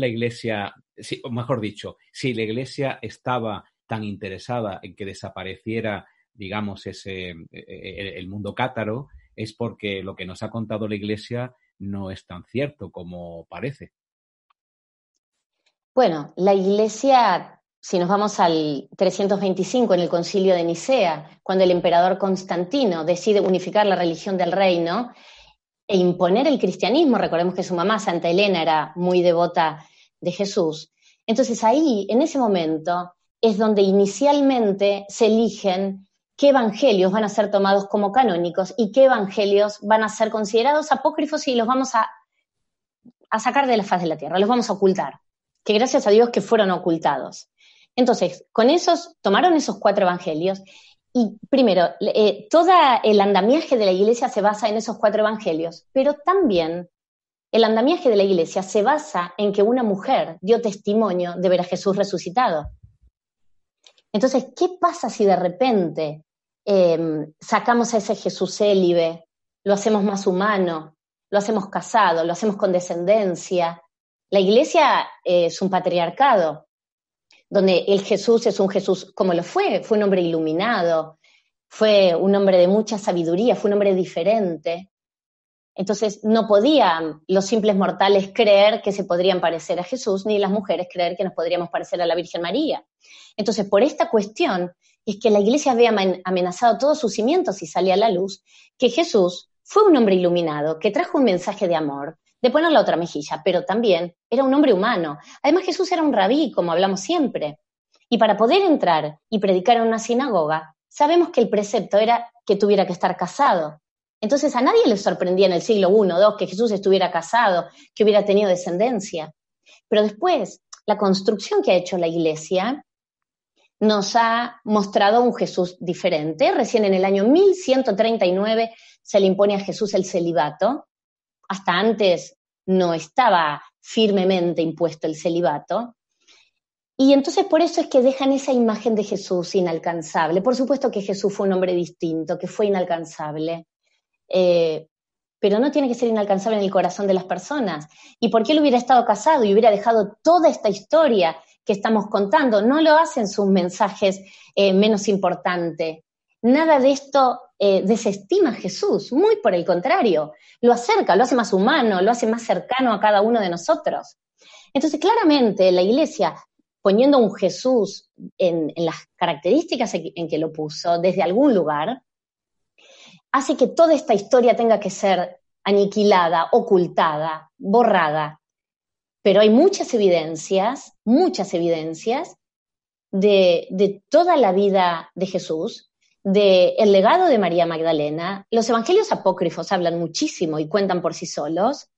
la Iglesia, o mejor dicho, si la Iglesia estaba tan interesada en que desapareciera, digamos, ese, e, e, el mundo cátaro, es porque lo que nos ha contado la Iglesia no es tan cierto como parece. Bueno, la Iglesia, si nos vamos al 325 en el concilio de Nicea, cuando el emperador Constantino decide unificar la religión del reino, e imponer el cristianismo. Recordemos que su mamá, Santa Elena, era muy devota de Jesús. Entonces ahí, en ese momento, es donde inicialmente se eligen qué evangelios van a ser tomados como canónicos y qué evangelios van a ser considerados apócrifos y los vamos a, a sacar de la faz de la tierra, los vamos a ocultar. Que gracias a Dios que fueron ocultados. Entonces, con esos, tomaron esos cuatro evangelios y primero, eh, todo el andamiaje de la iglesia se basa en esos cuatro evangelios, pero también el andamiaje de la iglesia se basa en que una mujer dio testimonio de ver a Jesús resucitado. Entonces, ¿qué pasa si de repente em, sacamos a ese Jesús célibe, lo hacemos más humano, lo hacemos casado, lo hacemos con descendencia? La iglesia es un patriarcado, donde el Jesús es un Jesús como lo fue, fue un hombre iluminado, fue un hombre de mucha sabiduría, fue un hombre diferente. Entonces no podían los simples mortales creer que se podrían parecer a Jesús, ni las mujeres creer que nos podríamos parecer a la Virgen María. Entonces, por esta cuestión es que la iglesia había amenazado todos sus cimientos y salía a la luz que Jesús fue un hombre iluminado, que trajo un mensaje de amor, de poner la otra mejilla, pero también era un hombre humano. Además Jesús era un rabí, como hablamos siempre. Y para poder entrar y predicar en una sinagoga, sabemos que el precepto era que tuviera que estar casado. Entonces a nadie le sorprendía en el siglo I, II que Jesús estuviera casado, que hubiera tenido descendencia. Pero después, la construcción que ha hecho la iglesia nos ha mostrado un Jesús diferente. Recién en el año 1139 se le impone a Jesús el celibato, hasta antes no estaba firmemente impuesto el celibato. Y entonces por eso es que dejan esa imagen de Jesús inalcanzable. Por supuesto que Jesús fue un hombre distinto, que fue inalcanzable, eh, pero no tiene que ser inalcanzable en el corazón de las personas. ¿Y por qué él hubiera estado casado y hubiera dejado toda esta historia que estamos contando? No lo hacen sus mensajes eh, menos importantes. Nada de esto eh, desestima a Jesús, muy por el contrario, lo acerca, lo hace más humano, lo hace más cercano a cada uno de nosotros. Entonces, claramente, la iglesia, poniendo un Jesús en, las características en que lo puso, desde algún lugar, hace que toda esta historia tenga que ser aniquilada, ocultada, borrada. Pero hay muchas evidencias, muchas evidencias de, de toda la vida de Jesús, del legado de María Magdalena, los evangelios apócrifos hablan muchísimo y cuentan por sí solos.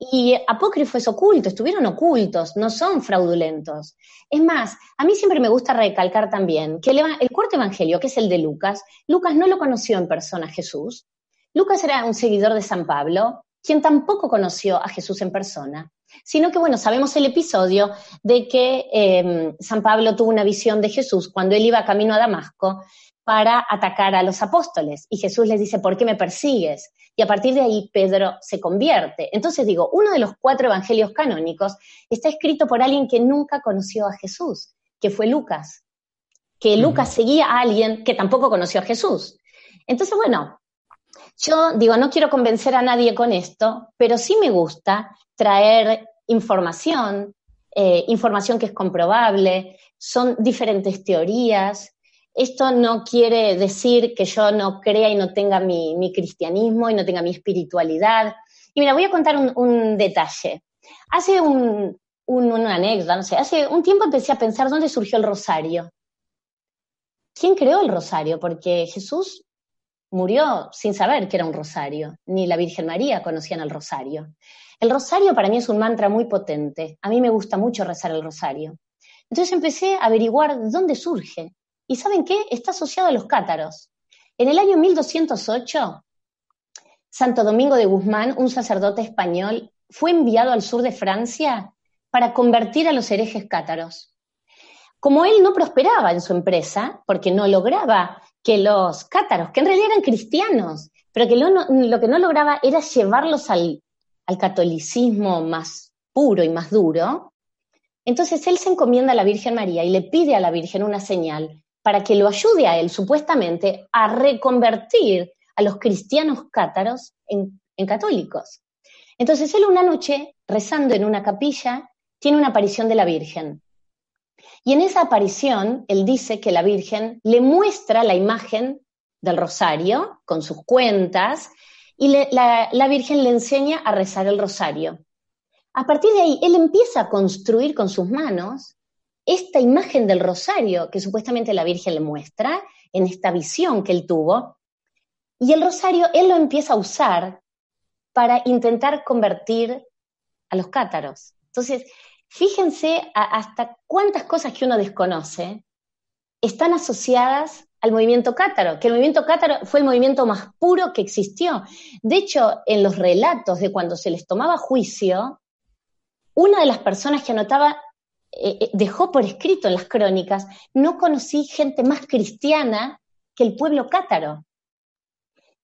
Y apócrifo es oculto, estuvieron ocultos, no son fraudulentos. Es más, a mí siempre me gusta recalcar también que el, el, cuarto evangelio, que es el de Lucas, Lucas no lo conoció en persona a Jesús. Lucas era un seguidor de San Pablo, quien tampoco conoció a Jesús en persona, sino que, bueno, sabemos el episodio de que eh, San Pablo tuvo una visión de Jesús cuando él iba camino a Damasco para atacar a los apóstoles. Y Jesús les dice, ¿por qué me persigues? Y a partir de ahí Pedro se convierte. Entonces digo, uno de los cuatro evangelios canónicos está escrito por alguien que nunca conoció a Jesús, que fue Lucas. Que Lucas seguía a alguien que tampoco conoció a Jesús. Entonces, bueno, yo digo, no quiero convencer a nadie con esto, pero sí me gusta traer información, eh, información que es comprobable, son diferentes teorías, esto no quiere decir que yo no crea y no tenga mi, cristianismo y no tenga mi espiritualidad. Y mira, voy a contar un, detalle. Hace un, una anécdota, no sé, hace un tiempo empecé a pensar dónde surgió el rosario. ¿Quién creó el rosario? Porque Jesús murió sin saber que era un rosario, ni la Virgen María conocían el rosario. El rosario para mí es un mantra muy potente. A mí me gusta mucho rezar el rosario. Entonces empecé a averiguar dónde surge. ¿Y saben qué? Está asociado a los cátaros. En el año 1208, Santo Domingo de Guzmán, un sacerdote español, fue enviado al sur de Francia para convertir a los herejes cátaros. Como él no prosperaba en su empresa, porque no lograba que los cátaros, que en realidad eran cristianos, pero que lo, que no lograba era llevarlos al catolicismo más puro y más duro, entonces él se encomienda a la Virgen María y le pide a la Virgen una señal para que lo ayude a él, supuestamente, a reconvertir a los cristianos cátaros en, católicos. Entonces él una noche, rezando en una capilla, tiene una aparición de la Virgen. Y en esa aparición, él dice que la Virgen le muestra la imagen del rosario con sus cuentas y la, Virgen le enseña a rezar el rosario. A partir de ahí, él empieza a construir con sus manos esta imagen del rosario que supuestamente la Virgen le muestra en esta visión que él tuvo. Y el rosario él lo empieza a usar para intentar convertir a los cátaros. Entonces, fíjense hasta cuántas cosas que uno desconoce están asociadas al movimiento cátaro, que el movimiento cátaro fue el movimiento más puro que existió. De hecho, en los relatos de cuando se les tomaba juicio, una de las personas que anotaba eh, eh, dejó por escrito en las crónicas, no conocí gente más cristiana que el pueblo cátaro,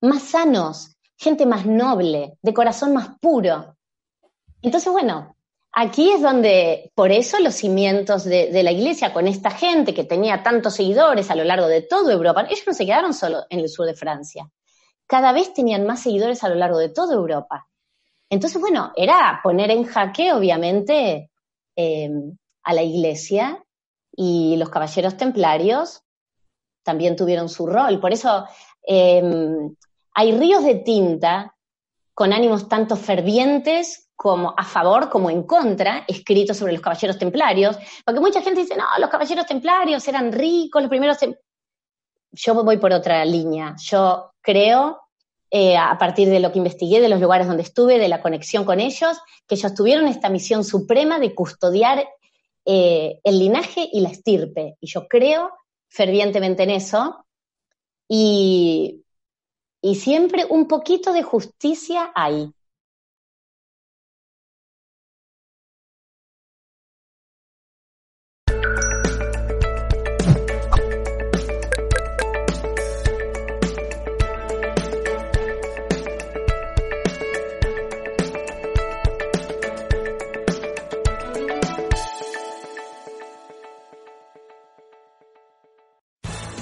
más sanos, gente más noble, de corazón más puro. Entonces, bueno, aquí es donde, por eso los cimientos de, la iglesia, con esta gente que tenía tantos seguidores a lo largo de toda Europa, ellos no se quedaron solo en el sur de Francia, cada vez tenían más seguidores a lo largo de toda Europa. Entonces, bueno, era poner en jaque, obviamente, eh, a la iglesia y los caballeros templarios también tuvieron su rol. Por eso em, hay ríos de tinta con ánimos tanto fervientes como a favor como en contra, escritos sobre los caballeros templarios, porque mucha gente dice, no, los caballeros templarios eran ricos, los primeros... Yo voy por otra línea. Yo creo, eh, a partir de lo que investigué, de los lugares donde estuve, de la conexión con ellos, que ellos tuvieron esta misión suprema de custodiar eh, el linaje y la estirpe. Y yo creo fervientemente en eso. Y, y siempre un poquito de justicia hay.